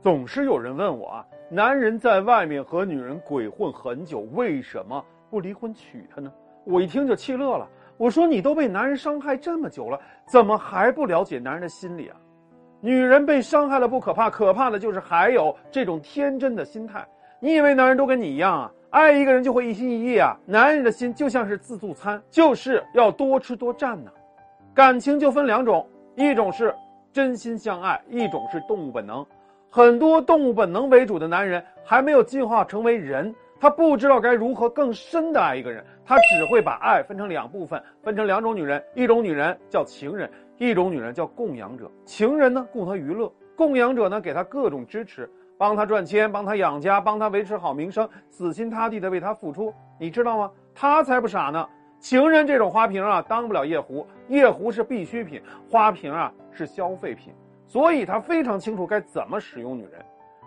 总是有人问我啊，男人在外面和女人鬼混很久，为什么不离婚娶她呢？我一听就气乐了。我说你都被男人伤害这么久了，怎么还不了解男人的心理啊？女人被伤害了不可怕，可怕的就是还有这种天真的心态。你以为男人都跟你一样啊？爱一个人就会一心一意啊？男人的心就像是自助餐，就是要多吃多占呢。感情就分两种，一种是真心相爱，一种是动物本能。很多动物本能为主的男人还没有进化成为人，他不知道该如何更深的爱一个人，他只会把爱分成两部分，分成两种女人，一种女人叫情人，一种女人叫供养者。情人呢供他娱乐，供养者呢给他各种支持，帮他赚钱，帮他养家，帮他维持好名声，死心塌地的为他付出。你知道吗？他才不傻呢。情人这种花瓶啊，当不了夜壶，夜壶是必需品，花瓶啊是消费品。所以他非常清楚该怎么使用女人，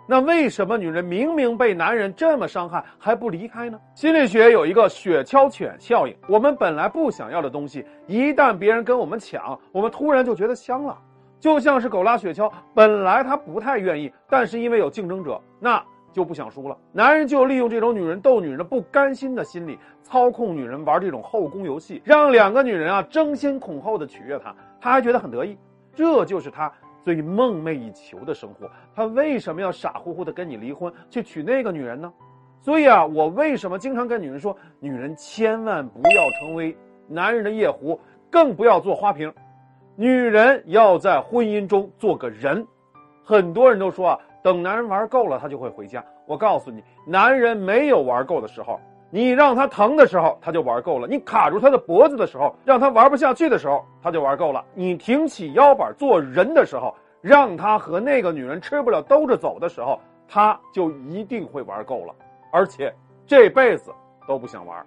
那为什么女人明明被男人这么伤害还不离开呢？心理学有一个雪橇犬效应，我们本来不想要的东西，一旦别人跟我们抢，我们突然就觉得香了，就像是狗拉雪橇，本来他不太愿意，但是因为有竞争者，那就不想输了。男人就利用这种女人逗女人的不甘心的心理，操控女人玩这种后宫游戏，让两个女人啊争先恐后的取悦他，他还觉得很得意，这就是他。最梦寐以求的生活，他为什么要傻乎乎的跟你离婚，去娶那个女人呢？所以啊，我为什么经常跟女人说，女人千万不要成为男人的夜壶，更不要做花瓶。女人要在婚姻中做个人。很多人都说啊，等男人玩够了，他就会回家。我告诉你，男人没有玩够的时候。你让他疼的时候，他就玩够了；你卡住他的脖子的时候，让他玩不下去的时候，他就玩够了；你挺起腰板做人的时候，让他和那个女人吃不了兜着走的时候，他就一定会玩够了，而且这辈子都不想玩。